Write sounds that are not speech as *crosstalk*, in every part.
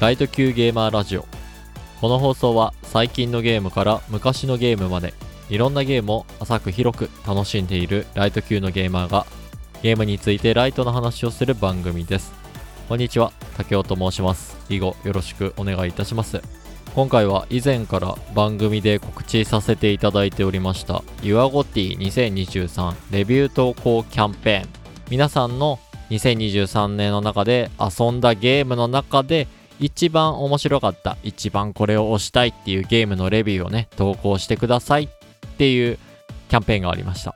ライト級ゲーマーラジオ。この放送は最近のゲームから昔のゲームまでいろんなゲームを浅く広く楽しんでいるライト級のゲーマーがゲームについてライトの話をする番組です。こんにちは竹雄と申します。以後よろしくお願いいたします。今回は以前から番組で告知させていただいておりました YourGoty2023 レビュー投稿キャンペーン。皆さんの2023年の中で遊んだゲームの中で一番面白かった一番これを押したいっていうゲームのレビューをね投稿してくださいっていうキャンペーンがありました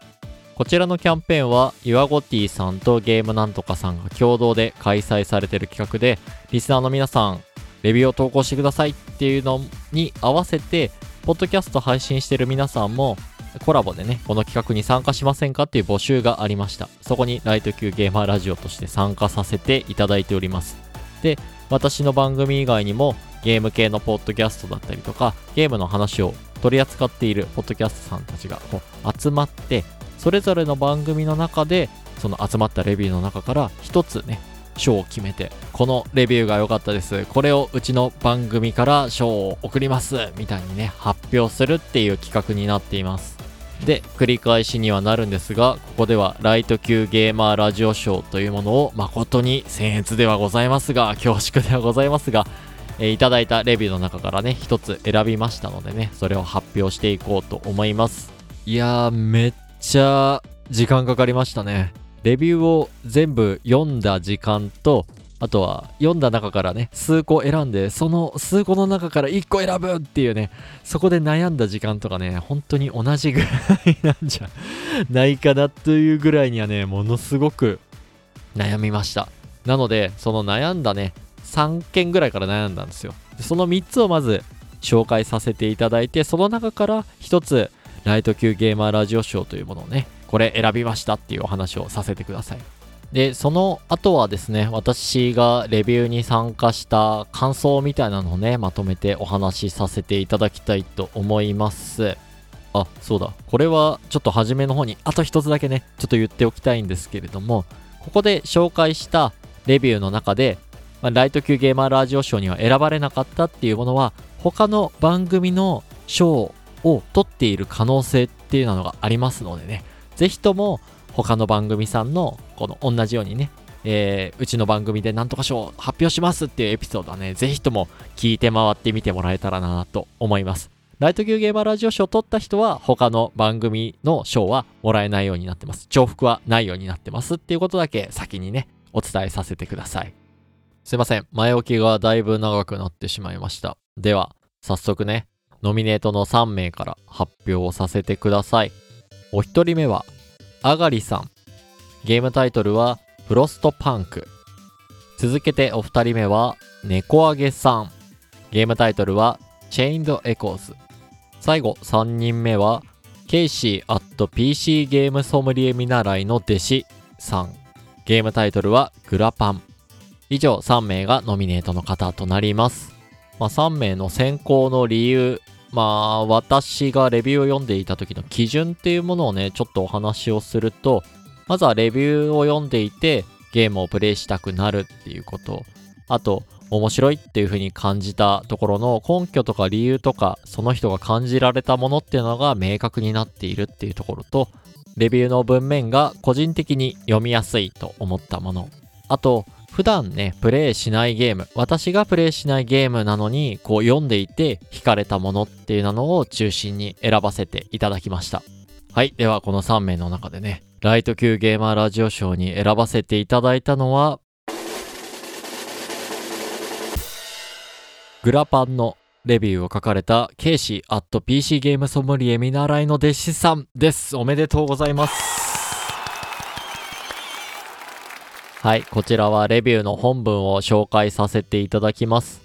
こちらのキャンペーンは YourGoty さんとゲームなんとかさんが共同で開催されている企画でリスナーの皆さんレビューを投稿してくださいっていうのに合わせてポッドキャスト配信してる皆さんもコラボでね、この企画に参加しませんかっていう募集がありました。そこにライト級ゲーマーラジオとして参加させていただいております。で、私の番組以外にもゲーム系のポッドキャストだったりとか、ゲームの話を取り扱っているポッドキャストさんたちが集まって、それぞれの番組の中で、その集まったレビューの中から一つね、賞を決めて、このレビューが良かったです。これをうちの番組から賞を送ります。みたいにね、発表するっていう企画になっています。で、繰り返しにはなるんですが、ここではライト級ゲーマーラジオショーというものを誠に僭越ではございますが、恐縮ではございますが、えー、いただいたレビューの中からね、一つ選びましたのでね、それを発表していこうと思います。いやー、めっちゃ時間かかりましたね。レビューを全部読んだ時間と、あとは読んだ中からね、数個選んで、その数個の中から1個選ぶっていうね、そこで悩んだ時間とかね、本当に同じぐらいなんじゃないかなというぐらいにはね、ものすごく悩みました。なので、その悩んだね、3件ぐらいから悩んだんですよ。その3つをまず紹介させていただいて、その中から1つ、ライト級ゲーマーラジオショーというものをね、これ選びましたっていうお話をさせてください。で、その後はですね、私がレビューに参加した感想みたいなのをね、まとめてお話しさせていただきたいと思います。あ、そうだ。これはちょっと初めの方にあと一つだけね、ちょっと言っておきたいんですけれども、ここで紹介したレビューの中で、まあ、ライト級ゲーマーラジオ賞には選ばれなかったっていうものは、他の番組の賞を取っている可能性っていうのがありますのでね、ぜひとも他の番組さんのこの同じようにね、えー、うちの番組でなんとか賞発表しますっていうエピソードはね、ぜひとも聞いて回ってみてもらえたらなと思います。ライト級ゲーマーラジオ賞を取った人は他の番組の賞はもらえないようになってます。重複はないようになってますっていうことだけ先にね、お伝えさせてください。すいません。前置きがだいぶ長くなってしまいました。では、早速ね、ノミネートの3名から発表をさせてください。お一人目は、あがりさん。ゲームタイトルは、フロストパンク。続けてお二人目は、猫あげさん。ゲームタイトルは、チェインドエコーズ。最後、三人目は、ケイシーアット PC ゲームソムリエ見習いの弟子さん。ゲームタイトルは、グラパン。以上3名がノミネートの方となります。まあ、3名の選考の理由まあ、私がレビューを読んでいた時の基準っていうものをね、ちょっとお話をすると、まずはレビューを読んでいて、ゲームをプレイしたくなるっていうこと。あと、面白いっていう風に感じたところの根拠とか理由とか、その人が感じられたものっていうのが明確になっているっていうところと、レビューの文面が個人的に読みやすいと思ったもの。あと、普段ね、プレイしないゲーム、私がプレイしないゲームなのに、こう読んでいて惹かれたものっていうのを中心に選ばせていただきました。はい。では、この3名の中でね、ライト級ゲーマーラジオ賞に選ばせていただいたのは、グラパンのレビューを書かれたケイシーアット PC ゲームソムリエ見習いの弟子さんです。おめでとうございます。はい、こちらはレビューの本文を紹介させていただきます。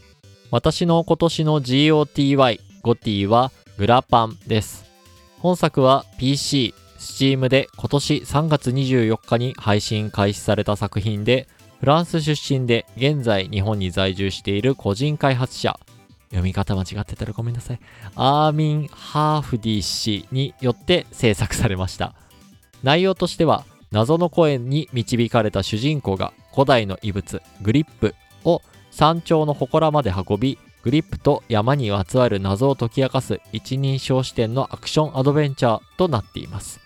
私の今年の GOTY、ゴティはグラパンです。本作は PC、Steam で今年3月24日に配信開始された作品で、フランス出身で現在日本に在住している個人開発者、読み方間違ってたらごめんなさい。アーミン・ハーフディ氏によって制作されました。内容としては、謎の声に導かれた主人公が古代の遺物グリップを山頂の祠まで運びグリップと山にまつわる謎を解き明かす一人称視点のアクションアドベンチャーとなっています。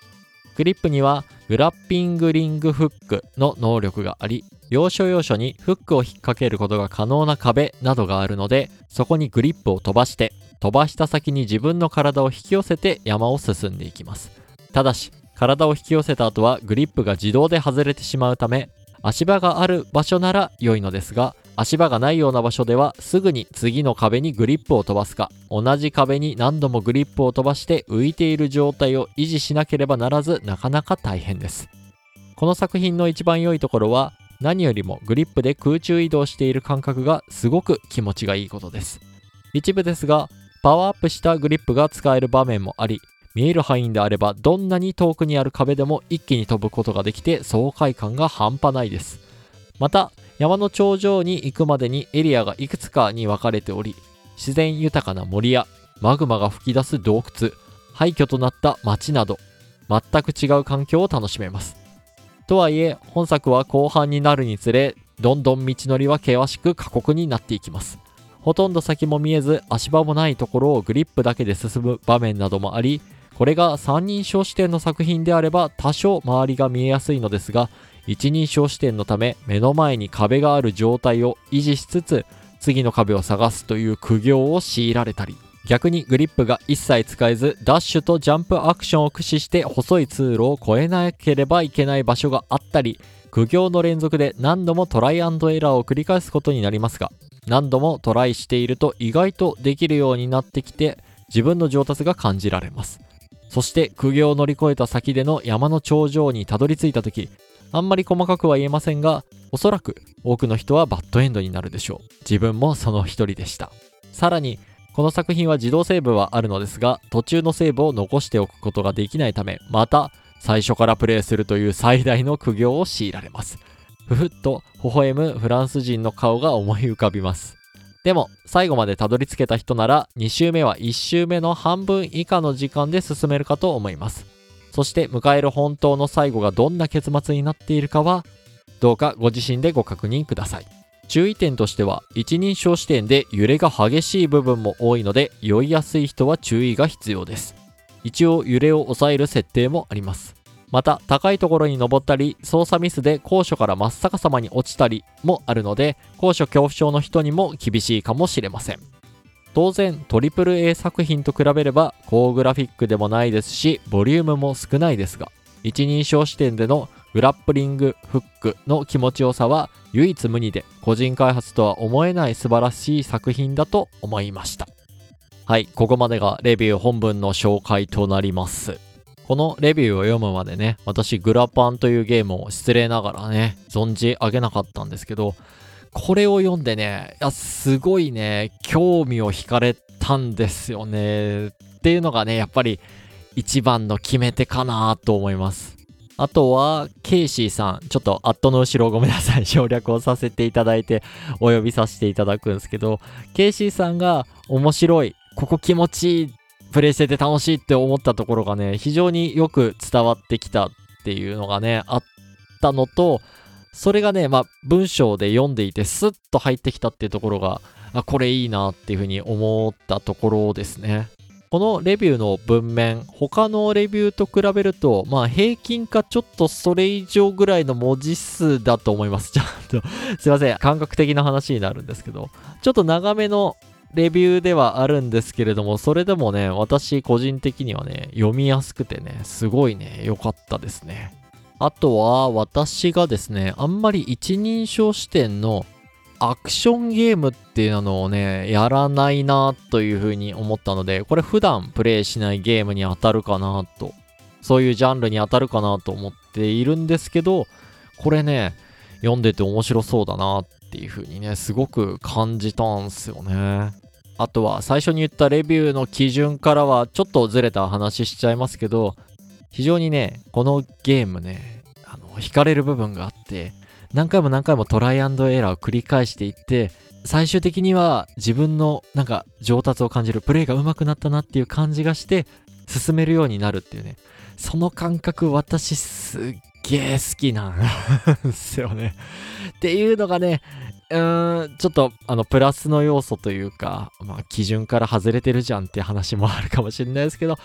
グリップにはグラッピングリングフックの能力があり要所要所にフックを引っ掛けることが可能な壁などがあるのでそこにグリップを飛ばして飛ばした先に自分の体を引き寄せて山を進んでいきます。ただし体を引き寄せた後はグリップが自動で外れてしまうため足場がある場所なら良いのですが足場がないような場所ではすぐに次の壁にグリップを飛ばすか同じ壁に何度もグリップを飛ばして浮いている状態を維持しなければならずなかなか大変です。この作品の一番良いところは何よりもグリップで空中移動している感覚がすごく気持ちがいいことです。一部ですがパワーアップしたグリップが使える場面もあり見える範囲であればどんなに遠くにある壁でも一気に飛ぶことができて爽快感が半端ないです。また山の頂上に行くまでにエリアがいくつかに分かれており自然豊かな森やマグマが噴き出す洞窟廃墟となった街など全く違う環境を楽しめます。とはいえ本作は後半になるにつれどんどん道のりは険しく過酷になっていきます。ほとんど先も見えず足場もないところをグリップだけで進む場面などもありこれが三人称視点の作品であれば多少周りが見えやすいのですが一人称視点のため目の前に壁がある状態を維持しつつ次の壁を探すという苦行を強いられたり逆にグリップが一切使えずダッシュとジャンプアクションを駆使して細い通路を越えなければいけない場所があったり苦行の連続で何度もトライアンドエラーを繰り返すことになりますが何度もトライしていると意外とできるようになってきて自分の上達が感じられます。そして苦行を乗り越えた先での山の頂上にたどり着いた時あんまり細かくは言えませんがおそらく多くの人はバッドエンドになるでしょう。自分もその一人でした。さらにこの作品は自動セーブはあるのですが途中のセーブを残しておくことができないためまた最初からプレイするという最大の苦行を強いられます。ふふっと微笑むフランス人の顔が思い浮かびます。でも最後までたどり着けた人なら2周目は1周目の半分以下の時間で進めるかと思います。そして迎える本当の最後がどんな結末になっているかはどうかご自身でご確認ください。注意点としては一人称視点で揺れが激しい部分も多いので酔いやすい人は注意が必要です。一応揺れを抑える設定もあります。また高いところに登ったり操作ミスで高所から真っ逆さまに落ちたりもあるので高所恐怖症の人にも厳しいかもしれません。当然 AAA 作品と比べれば高グラフィックでもないですしボリュームも少ないですが一人称視点でのグラップリングフックの気持ちよさは唯一無二で個人開発とは思えない素晴らしい作品だと思いました。はいここまでがレビュー本文の紹介となります。このレビューを読むまでね、私グラパンというゲームを失礼ながらね、存じ上げなかったんですけど、これを読んでね、いや、すごいね、興味を惹かれたんですよね。っていうのがね、やっぱり一番の決め手かなと思います。あとは、ケイシーさん。ちょっと、アットの後ろごめんなさい。省略をさせていただいて、お呼びさせていただくんですけど、ケイシーさんが面白い、ここ気持ちいいプレイしてて楽しいって思ったところがね、非常によく伝わってきたっていうのがね、あったのと、それがね、まあ、文章で読んでいてスッと入ってきたっていうところが、あ、これいいなっていうふうに思ったところですね。このレビューの文面、他のレビューと比べると、まあ平均かちょっとそれ以上ぐらいの文字数だと思います。ちゃんとすいません。感覚的な話になるんですけど、ちょっと長めのレビューではあるんですけれども、それでもね、私個人的にはね、読みやすくてね、すごいね、良かったですね。あとは、私がですね、あんまり一人称視点のアクションゲームっていうのをね、やらないなというふうに思ったので、これ普段プレイしないゲームに当たるかなと、そういうジャンルに当たるかなと思っているんですけど、これね、読んでて面白そうだなっていうふうにね、すごく感じたんすよね。あとは最初に言ったレビューの基準からはちょっとずれた話しちゃいますけど、非常にね、このゲームね、あの、惹かれる部分があって、何回も何回もトライアンドエラーを繰り返していって、最終的には自分のなんか上達を感じる、プレイが上手くなったなっていう感じがして、進めるようになるっていうね。その感覚私すっげえ好きなん *laughs* ですよね。っていうのがね、うーん、ちょっと、あの、プラスの要素というか、まあ、基準から外れてるじゃんって話もあるかもしれないですけど、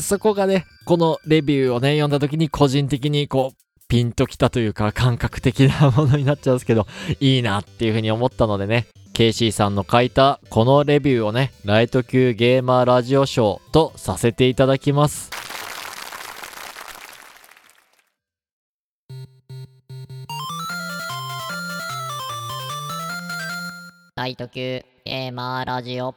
そこがね、このレビューをね、読んだ時に個人的にこう、ピンときたというか、感覚的なものになっちゃうんですけど、いいなっていうふうに思ったのでね、ケイシーさんの書いたこのレビューをね、ライト級ゲーマーラジオショーとさせていただきます。イト級ゲーマーラジオ。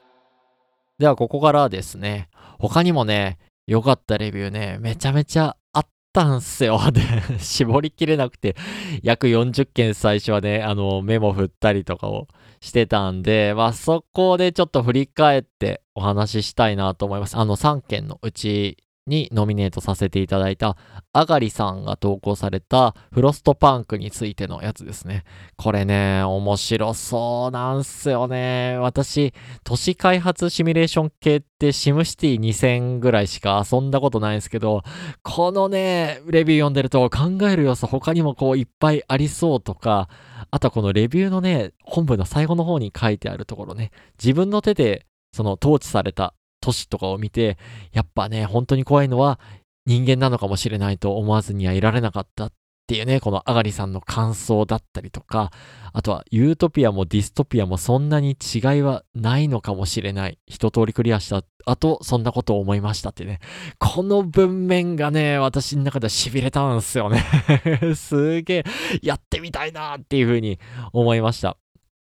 では、ここからですね、他にもね、良かったレビューね、めちゃめちゃあったんすよ。で、絞りきれなくて、約40件最初はね、あの、メモ振ったりとかをしてたんで、まあ、そこでちょっと振り返ってお話ししたいなと思います。あの、3件のうちにノミネートさせていただいた、あがりさんが投稿されたフロストパンクについてのやつですね。これね、面白そうなんすよね。私、都市開発シミュレーション系ってシムシティ2000ぐらいしか遊んだことないんですけど、このね、レビュー読んでると考える要素他にもこういっぱいありそうとか、あとはこのレビューのね、本文の最後の方に書いてあるところね、自分の手でその統治された都市とかを見て、やっぱね、本当に怖いのは人間なのかもしれないと思わずにはいられなかったっていうね、このあがりさんの感想だったりとか、あとはユートピアもディストピアもそんなに違いはないのかもしれない。一通りクリアした後、そんなことを思いましたってね。この文面がね、私の中では痺れたんですよね *laughs* すげえ、やってみたいなっていうふうに思いました。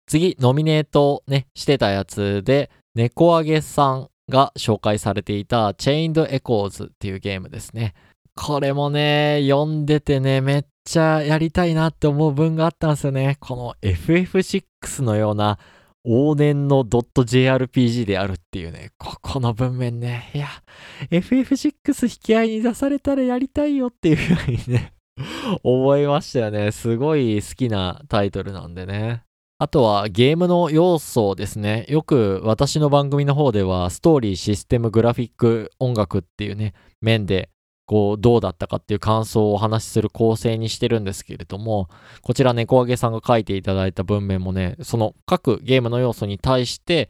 次、ノミネートね、してたやつで、猫あげさんが紹介されていた Chained Echoes っていうゲームですね。これもね、読んでてね、めっちゃやりたいなって思う文があったんですよね。この FF6 のような往年の .jrpg であるっていうね、ここの文面ね。いや、FF6 引き合いに出されたらやりたいよっていうふうにね思いましたよね。すごい好きなタイトルなんでね。あとはゲームの要素ですね。よく私の番組の方ではストーリー、システム、グラフィック、音楽っていうね、面でこうどうだったかっていう感想をお話しする構成にしてるんですけれども、こちら猫揚げさんが書いていただいた文面もね、その各ゲームの要素に対して、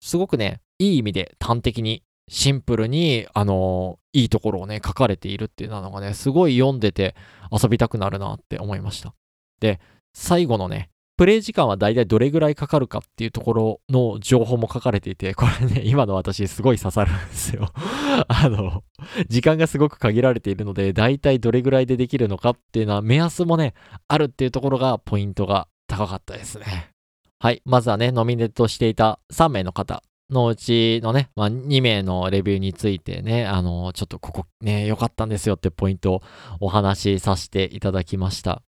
すごくね、いい意味で端的にシンプルに、あの、いいところをね、書かれているっていうのがね、すごい読んでて遊びたくなるなって思いました。で、最後のね、プレイ時間はだいたいどれぐらいかかるかっていうところの情報も書かれていて、これね、*laughs* 今の私すごい刺さるんですよ *laughs* あの、時間がすごく限られているので、だいたいどれぐらいでできるのかっていうのは目安もね、あるっていうところがポイントが高かったですね。はい。まずはね、ノミネートしていた3名の方のうちのね、まあ、2名のレビューについてね、あの、ちょっとここね、良かったんですよってポイントをお話しさせていただきました。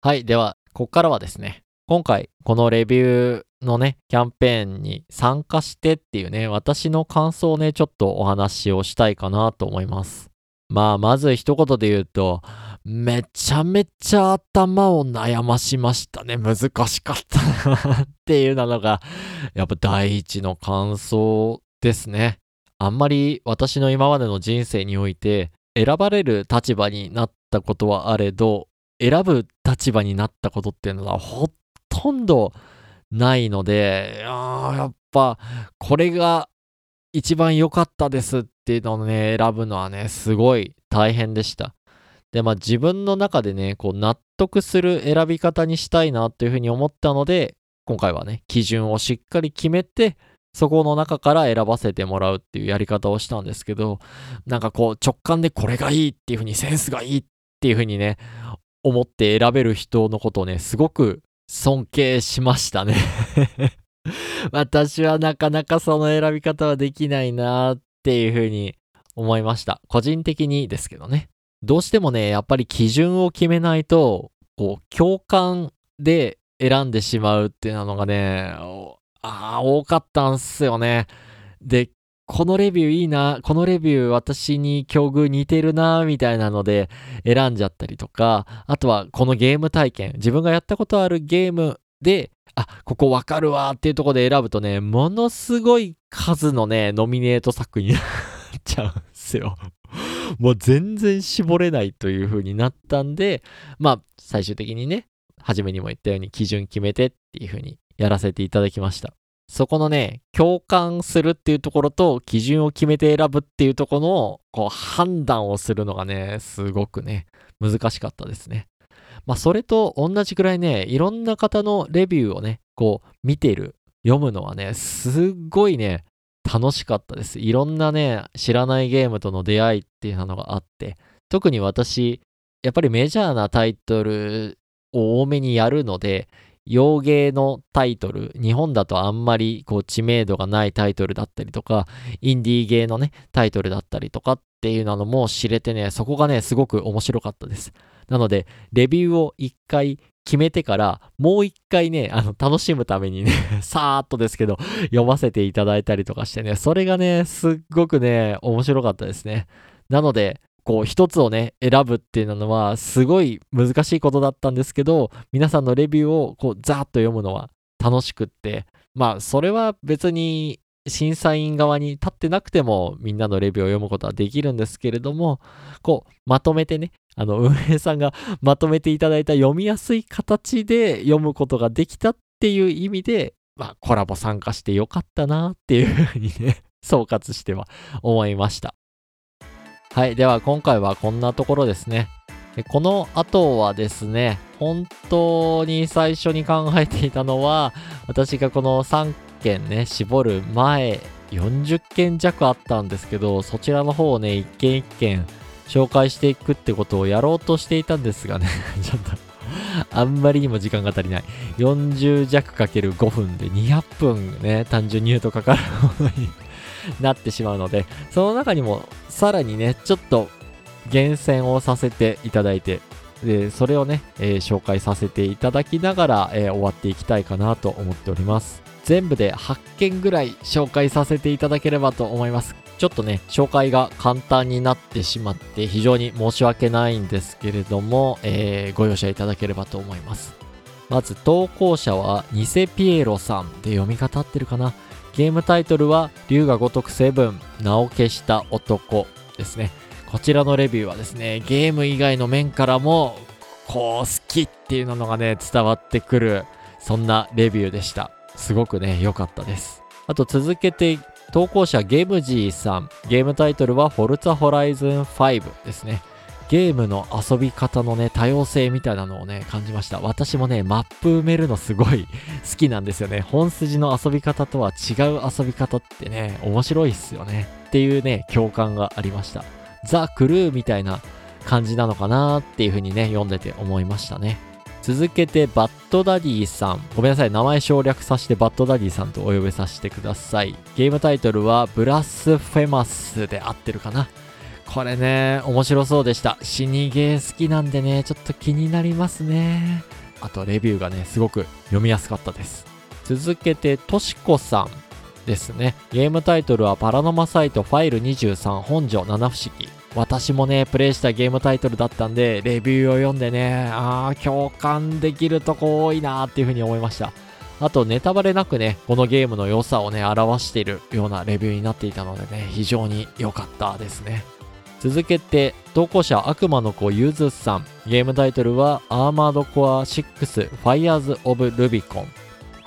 はい。では、ここからはですね、今回このレビューのね、キャンペーンに参加してっていうね、私の感想をね、ちょっとお話をしたいかなと思います。まあ、まず一言で言うと、めちゃめちゃ頭を悩ましましたね。難しかったなっていうのが、やっぱ第一の感想ですね。あんまり私の今までの人生において、選ばれる立場になったことはあれど、選ぶ立場になったことっていうのはほとんどないので、やっぱこれが一番良かったですっていうのをね、選ぶのはね、すごい大変でした。で、まあ自分の中でね、こう納得する選び方にしたいなというふうに思ったので、今回はね、基準をしっかり決めて、そこの中から選ばせてもらうっていうやり方をしたんですけど、なんかこう直感でこれがいいっていうふうにセンスがいいっていうふうにね、思って選べる人のことをね、すごく尊敬しましたね *laughs* 私はなかなかその選び方はできないなっていうふうに思いました。個人的にですけどね。どうしてもね、やっぱり基準を決めないと、こう、共感で選んでしまうっていうのがね、ああ、多かったんすよね。で、このレビューいいな、このレビュー私に境遇似てるな、みたいなので選んじゃったりとか、あとはこのゲーム体験、自分がやったことあるゲームで、あ、ここわかるわっていうところで選ぶとね、ものすごい数のね、ノミネート作になっちゃうんですよ。*laughs* もう全然絞れないという風になったんで、まあ、最終的にね、初めにも言ったように基準決めてっていう風にやらせていただきました。そこのね、共感するっていうところと基準を決めて選ぶっていうところのこう判断をするのがね、すごくね、難しかったですね。まあそれと同じくらいね、いろんな方のレビューをね、こう見てる、読むのはね、すっごいね、楽しかったです。いろんなね、知らないゲームとの出会いっていうのがあって、特に私、やっぱりメジャーなタイトルを多めにやるので、洋芸のタイトル、日本だとあんまりこう知名度がないタイトルだったりとか、インディーゲーのね、タイトルだったりとかっていうのも知れてね、そこがね、すごく面白かったです。なので、レビューを一回決めてから、もう一回ね、あの、楽しむためにね *laughs* さーっとですけど、読ませていただいたりとかしてね、それがね、すっごくね、面白かったですね。なので、こう一つをね、選ぶっていうのはすごい難しいことだったんですけど、皆さんのレビューをこうザーッと読むのは楽しくって、まあそれは別に審査員側に立ってなくてもみんなのレビューを読むことはできるんですけれども、こうまとめてね、あの運営さんがまとめていただいた読みやすい形で読むことができたっていう意味で、まあコラボ参加してよかったなっていうふうにね、総括しては思いました。はい。では今回はこんなところですね。この後はですね、本当に最初に考えていたのは、私がこの3件ね、絞る前、40件弱あったんですけど、そちらの方をね、一件一件紹介していくってことをやろうとしていたんですがね、*laughs* ちょっとあんまりにも時間が足りない。40弱かける5分で200分ね、単純に言うとかかるものに *laughs* なってしまうので、その中にもさらにね、ちょっと厳選をさせていただいて、でそれをね、えー、紹介させていただきながら、えー、終わっていきたいかなと思っております。全部で8件ぐらい紹介させていただければと思います。ちょっとね、紹介が簡単になってしまって非常に申し訳ないんですけれども、えー、ご容赦いただければと思います。まず投稿者はニセピエロさんで読み方合ってるかな？ゲームタイトルは竜が如くセブン名を消した男ですね。こちらのレビューはですねゲーム以外の面からもこう好きっていうのがね伝わってくるそんなレビューでした。すごくね良かったです。あと続けて投稿者ゲームジーさん。ゲームタイトルはフォルツァホライズン5ですね。ゲームの遊び方のね、多様性みたいなのをね、感じました。私もね、マップ埋めるのすごい *laughs* 好きなんですよね。本筋の遊び方とは違う遊び方ってね、面白いっすよね。っていうね、共感がありました。ザ・クルーみたいな感じなのかなっていう風にね、読んでて思いましたね。続けて、バッドダディさん。ごめんなさい、名前省略させてバッドダディさんとお呼びさせてください。ゲームタイトルは、ブラスフェマスで合ってるかなこれね、面白そうでした。死にゲー好きなんでね、ちょっと気になりますね。あと、レビューがね、すごく読みやすかったです。続けて、としこさんですね。ゲームタイトルはパラノマサイトファイル23本庄七不思議。私もね、プレイしたゲームタイトルだったんで、レビューを読んでね、あー、共感できるとこ多いなーっていう風に思いました。あと、ネタバレなくね、このゲームの良さをね、表しているようなレビューになっていたのでね、非常に良かったですね。続けて、投稿者悪魔の子ゆずさん。ゲームタイトルはアーマードコア6 Fires of Rubicon。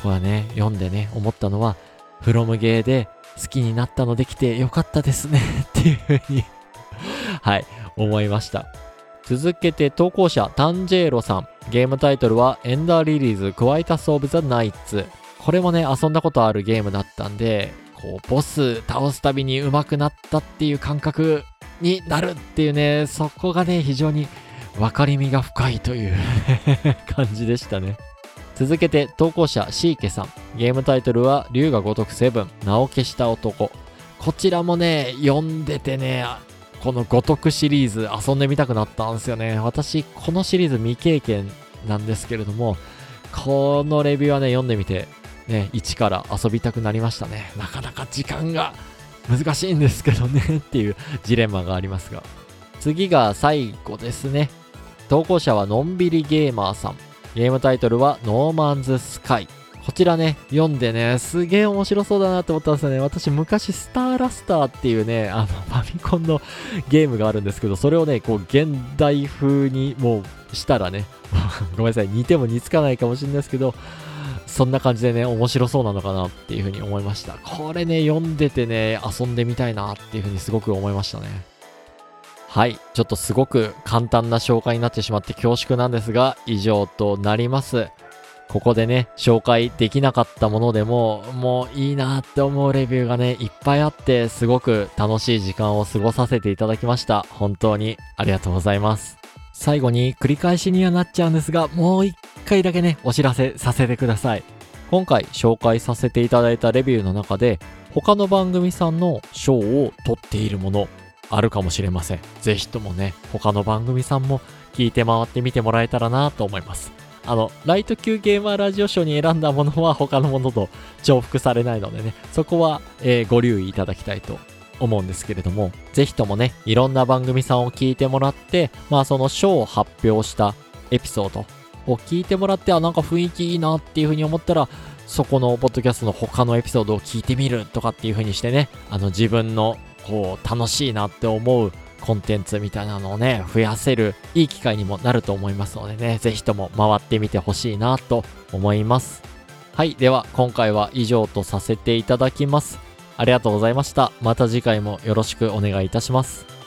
これはね、読んでね、思ったのは、フロムゲーで好きになったのできてよかったですね *laughs* っていうふうにはい、思いました。続けて投稿者タンジェーロさん。ゲームタイトルはエンダーリリーズクワイタスオブザナイツ。これもね、遊んだことあるゲームだったんで、こう、ボス倒すたびに上手くなったっていう感覚になるっていうね、そこがね、非常に分かりみが深いという *laughs* 感じでしたね。続けて投稿者シーケさん。ゲームタイトルは竜が如くセブン、名を消した男。こちらもね、読んでてね、この如くシリーズ遊んでみたくなったんですよね。私、このシリーズ未経験なんですけれども、このレビューはね、読んでみて、ね、一から遊びたくなりましたね。なかなか時間が難しいんですけどねっていうジレンマがありますが。次が最後ですね。投稿者はのんびりゲーマーさん。ゲームタイトルはノーマンズスカイ。こちらね、読んでね、すげえ面白そうだなって思ったんですよね。私昔、スターラスターっていうね、あの、ファミコンのゲームがあるんですけど、それをね、こう、現代風にもうしたらね、*laughs* ごめんなさい、似ても似つかないかもしれないですけど、そんな感じでね、面白そうなのかなっていうふうに思いました。これね、読んでてね、遊んでみたいなっていうふうにすごく思いましたね。はい。ちょっとすごく簡単な紹介になってしまって恐縮なんですが、以上となります。ここでね、紹介できなかったものでも、もういいなって思うレビューがね、いっぱいあって、すごく楽しい時間を過ごさせていただきました。本当にありがとうございます。最後に繰り返しにはなっちゃうんですが、もう一回だけね、お知らせさせてください。今回紹介させていただいたレビューの中で、他の番組さんの賞を取っているもの、あるかもしれません。ぜひともね、他の番組さんも聞いて回ってみてもらえたらなと思います。あの、ライト級ゲーマーラジオ賞に選んだものは他のものと重複されないのでね、そこは、えー、ご留意いただきたいと思うんですけれども、ぜひともね、いろんな番組さんを聞いてもらって、まあその賞を発表したエピソードを聞いてもらって、あ、なんか雰囲気いいなっていう風に思ったら、そこのポッドキャストの他のエピソードを聞いてみるとかっていう風にしてね、あの自分のこう楽しいなって思うコンテンツみたいなのをね、増やせるいい機会にもなると思いますのでね、ぜひとも回ってみてほしいなと思います。はい、では今回は以上とさせていただきます。ありがとうございました。また次回もよろしくお願いいたします。